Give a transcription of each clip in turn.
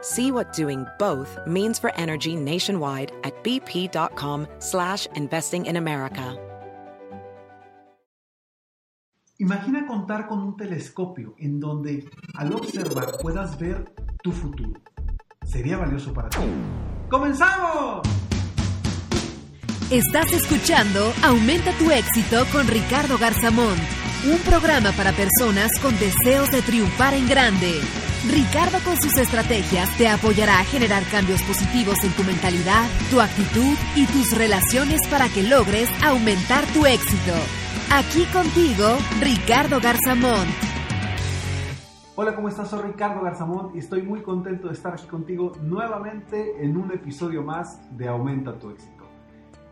See what doing both means for energy nationwide at bp.com slash investing in America. Imagina contar con un telescopio en donde al observar puedas ver tu futuro. Sería valioso para ti. ¡Comenzamos! Estás escuchando Aumenta tu éxito con Ricardo Garzamón, un programa para personas con deseos de triunfar en grande. Ricardo con sus estrategias te apoyará a generar cambios positivos en tu mentalidad, tu actitud y tus relaciones para que logres aumentar tu éxito. Aquí contigo, Ricardo Garzamón. Hola, ¿cómo estás? Soy Ricardo Garzamón y estoy muy contento de estar aquí contigo nuevamente en un episodio más de Aumenta tu éxito.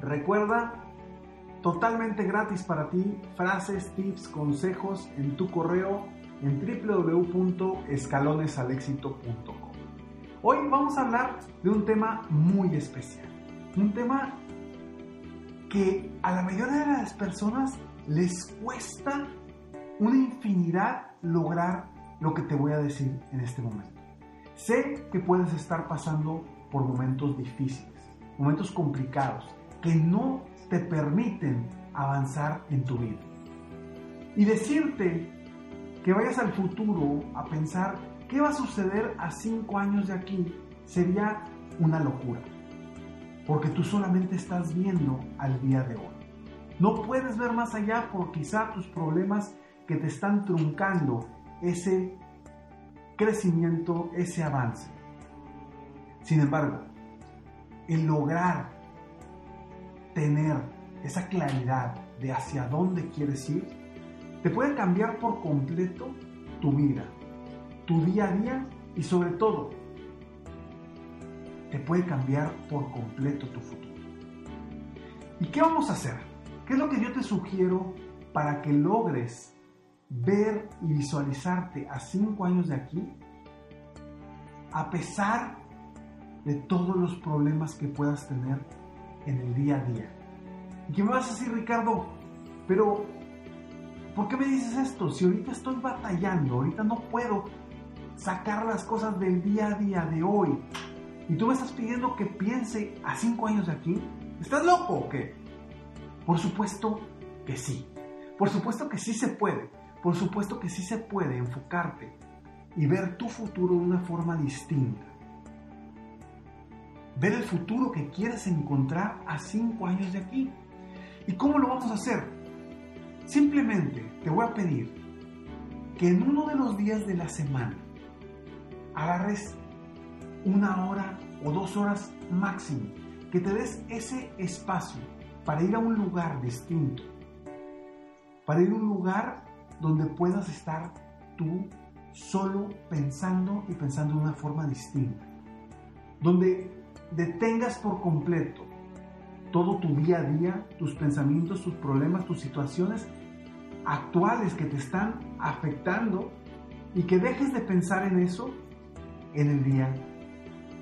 Recuerda, totalmente gratis para ti, frases, tips, consejos en tu correo en www.escalonesalexito.com. Hoy vamos a hablar de un tema muy especial, un tema que a la mayoría de las personas les cuesta una infinidad lograr lo que te voy a decir en este momento. Sé que puedes estar pasando por momentos difíciles, momentos complicados, que no te permiten avanzar en tu vida. Y decirte que vayas al futuro a pensar qué va a suceder a cinco años de aquí sería una locura. Porque tú solamente estás viendo al día de hoy. No puedes ver más allá por quizá tus problemas que te están truncando ese crecimiento, ese avance. Sin embargo, el lograr tener esa claridad de hacia dónde quieres ir, te puede cambiar por completo tu vida, tu día a día y sobre todo, te puede cambiar por completo tu futuro. ¿Y qué vamos a hacer? ¿Qué es lo que yo te sugiero para que logres ver y visualizarte a cinco años de aquí? A pesar de todos los problemas que puedas tener en el día a día. ¿Y qué me vas a decir, Ricardo? Pero, ¿por qué me dices esto? Si ahorita estoy batallando, ahorita no puedo sacar las cosas del día a día de hoy. Y tú me estás pidiendo que piense a cinco años de aquí. ¿Estás loco o qué? Por supuesto que sí. Por supuesto que sí se puede. Por supuesto que sí se puede enfocarte y ver tu futuro de una forma distinta ver el futuro que quieres encontrar a cinco años de aquí. ¿Y cómo lo vamos a hacer? Simplemente te voy a pedir que en uno de los días de la semana agarres una hora o dos horas máximo, que te des ese espacio para ir a un lugar distinto, para ir a un lugar donde puedas estar tú solo pensando y pensando de una forma distinta, donde detengas por completo todo tu día a día, tus pensamientos, tus problemas, tus situaciones actuales que te están afectando y que dejes de pensar en eso en el día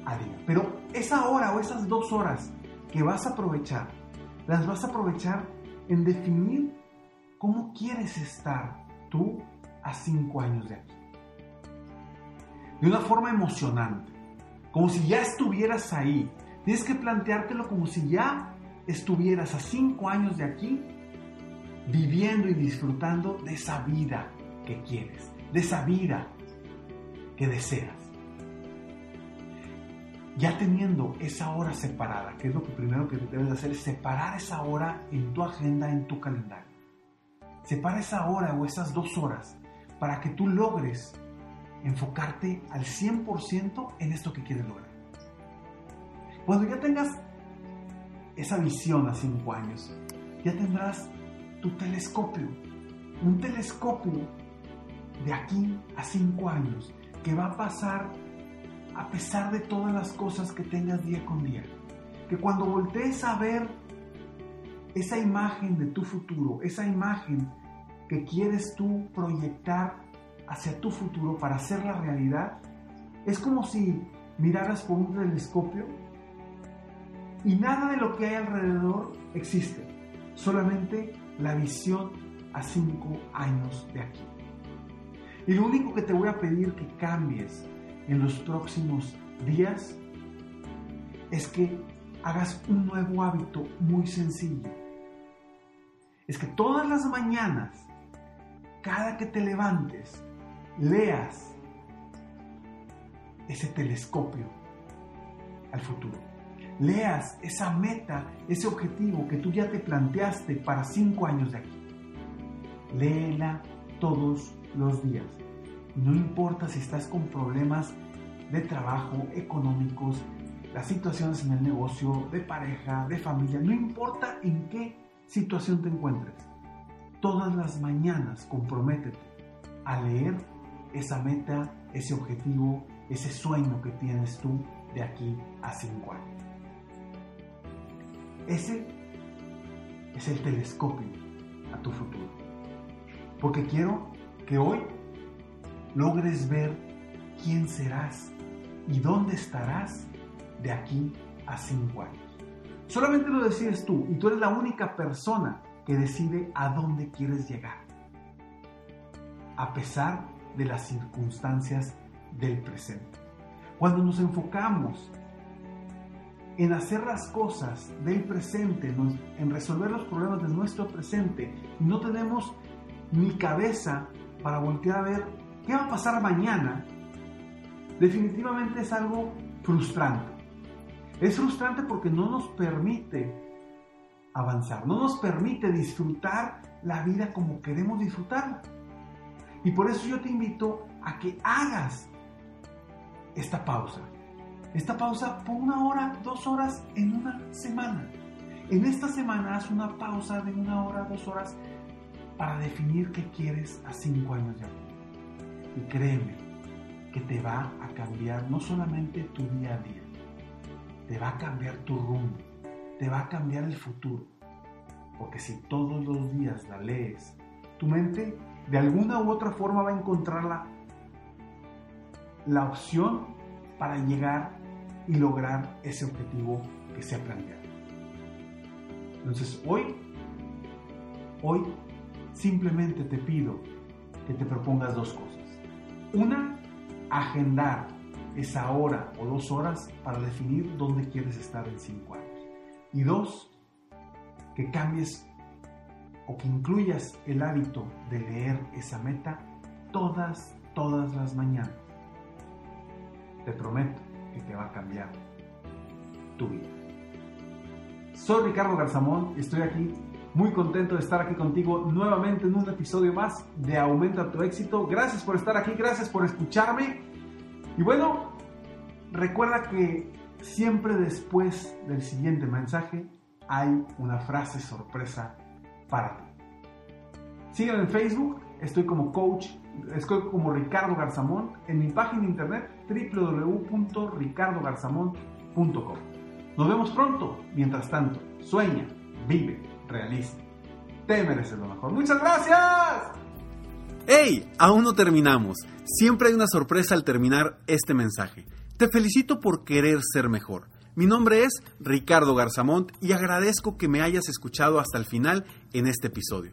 a día. Pero esa hora o esas dos horas que vas a aprovechar, las vas a aprovechar en definir cómo quieres estar tú a cinco años de aquí. De una forma emocionante como si ya estuvieras ahí. Tienes que planteártelo como si ya estuvieras a cinco años de aquí viviendo y disfrutando de esa vida que quieres, de esa vida que deseas. ya teniendo esa hora separada, que es lo primero que debes hacer, es separar esa hora en tu agenda, en tu calendario. Separa esa hora o esas dos horas para que tú logres enfocarte al 100% en esto que quieres lograr. Cuando ya tengas esa visión a cinco años, ya tendrás tu telescopio, un telescopio de aquí a cinco años que va a pasar a pesar de todas las cosas que tengas día con día. Que cuando voltees a ver esa imagen de tu futuro, esa imagen que quieres tú proyectar hacia tu futuro para hacerla realidad, es como si miraras por un telescopio y nada de lo que hay alrededor existe, solamente la visión a cinco años de aquí. Y lo único que te voy a pedir que cambies en los próximos días es que hagas un nuevo hábito muy sencillo. Es que todas las mañanas, cada que te levantes, leas ese telescopio al futuro. Leas esa meta, ese objetivo que tú ya te planteaste para cinco años de aquí. Léela todos los días. No importa si estás con problemas de trabajo, económicos, las situaciones en el negocio, de pareja, de familia, no importa en qué situación te encuentres. Todas las mañanas comprométete a leer esa meta, ese objetivo, ese sueño que tienes tú de aquí a cinco años. Ese es el telescopio a tu futuro. Porque quiero que hoy logres ver quién serás y dónde estarás de aquí a cinco años. Solamente lo decides tú y tú eres la única persona que decide a dónde quieres llegar. A pesar de las circunstancias del presente. Cuando nos enfocamos en hacer las cosas del presente, en resolver los problemas de nuestro presente, no tenemos ni cabeza para voltear a ver ¿Qué va a pasar mañana? Definitivamente es algo frustrante. Es frustrante porque no nos permite avanzar, no nos permite disfrutar la vida como queremos disfrutarla. Y por eso yo te invito a que hagas esta pausa. Esta pausa por una hora, dos horas en una semana. En esta semana haz una pausa de una hora, dos horas para definir qué quieres a cinco años de y créeme que te va a cambiar no solamente tu día a día, te va a cambiar tu rumbo, te va a cambiar el futuro. Porque si todos los días la lees, tu mente de alguna u otra forma va a encontrar la, la opción para llegar y lograr ese objetivo que se ha planteado. Entonces hoy, hoy simplemente te pido que te propongas dos cosas. Una, agendar esa hora o dos horas para definir dónde quieres estar en cinco años. Y dos, que cambies o que incluyas el hábito de leer esa meta todas, todas las mañanas. Te prometo que te va a cambiar tu vida. Soy Ricardo Garzamón estoy aquí muy contento de estar aquí contigo nuevamente en un episodio más de Aumenta tu éxito. Gracias por estar aquí, gracias por escucharme. Y bueno, recuerda que siempre después del siguiente mensaje hay una frase sorpresa para ti. Sígueme en Facebook, estoy como coach, estoy como Ricardo Garzamón, en mi página de internet www.ricardogarzamón.com. Nos vemos pronto. Mientras tanto, sueña, vive realista. Te mereces lo mejor. ¡Muchas gracias! ¡Hey! Aún no terminamos. Siempre hay una sorpresa al terminar este mensaje. Te felicito por querer ser mejor. Mi nombre es Ricardo Garzamont y agradezco que me hayas escuchado hasta el final en este episodio.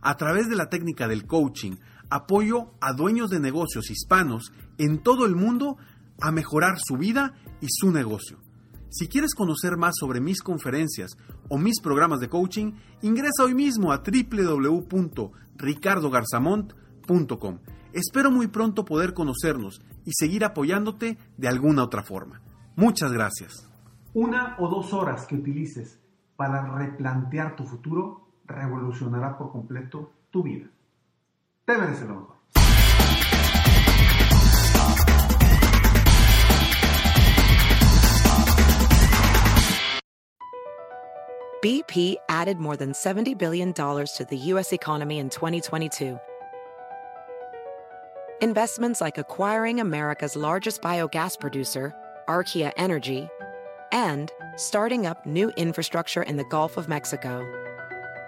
a través de la técnica del coaching, apoyo a dueños de negocios hispanos en todo el mundo a mejorar su vida y su negocio. Si quieres conocer más sobre mis conferencias o mis programas de coaching, ingresa hoy mismo a www.ricardogarzamont.com. Espero muy pronto poder conocernos y seguir apoyándote de alguna otra forma. Muchas gracias. Una o dos horas que utilices para replantear tu futuro revolucionará por completo tu vida. Te mereces lo mejor. BP added more than $70 billion to the U.S. economy in 2022. Investments like acquiring America's largest biogas producer, Archaea Energy, and starting up new infrastructure in the Gulf of Mexico.